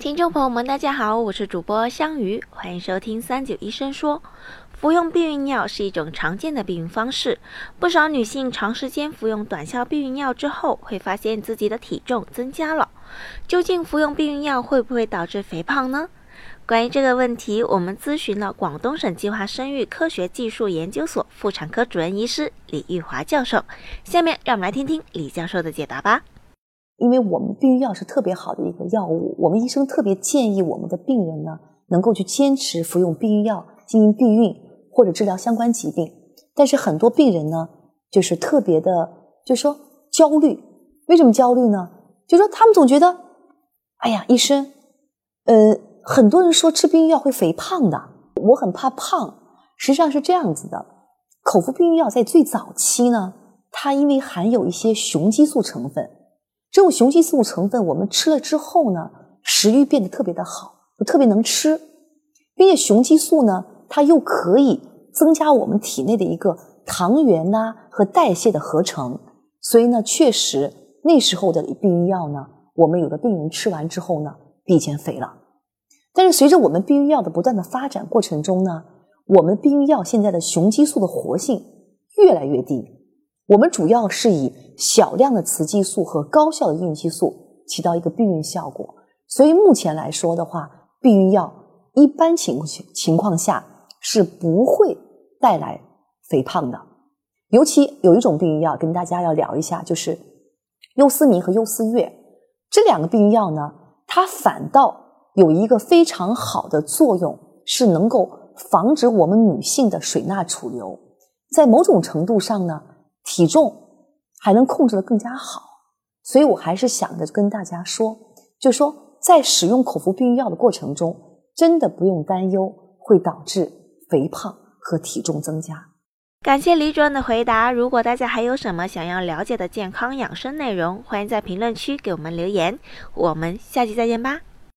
听众朋友们，大家好，我是主播香鱼，欢迎收听三九医生说。服用避孕药是一种常见的避孕方式，不少女性长时间服用短效避孕药之后，会发现自己的体重增加了。究竟服用避孕药会不会导致肥胖呢？关于这个问题，我们咨询了广东省计划生育科学技术研究所妇产科主任医师李玉华教授。下面让我们来听听李教授的解答吧。因为我们避孕药是特别好的一个药物，我们医生特别建议我们的病人呢，能够去坚持服用避孕药进行避孕或者治疗相关疾病。但是很多病人呢，就是特别的，就说焦虑。为什么焦虑呢？就说他们总觉得，哎呀，医生，呃，很多人说吃避孕药会肥胖的，我很怕胖。实际上是这样子的，口服避孕药在最早期呢，它因为含有一些雄激素成分。这种雄激素成分，我们吃了之后呢，食欲变得特别的好，特别能吃，并且雄激素呢，它又可以增加我们体内的一个糖原呐和代谢的合成，所以呢，确实那时候的避孕药呢，我们有的病人吃完之后呢，比以前肥了。但是随着我们避孕药的不断的发展过程中呢，我们避孕药现在的雄激素的活性越来越低。我们主要是以小量的雌激素和高效的孕激素起到一个避孕效果，所以目前来说的话，避孕药一般情况情况下是不会带来肥胖的。尤其有一种避孕药跟大家要聊一下，就是优思明和优思悦这两个避孕药呢，它反倒有一个非常好的作用，是能够防止我们女性的水钠储留，在某种程度上呢。体重还能控制的更加好，所以我还是想着跟大家说，就说在使用口服避孕药的过程中，真的不用担忧会导致肥胖和体重增加。感谢李主任的回答。如果大家还有什么想要了解的健康养生内容，欢迎在评论区给我们留言。我们下期再见吧。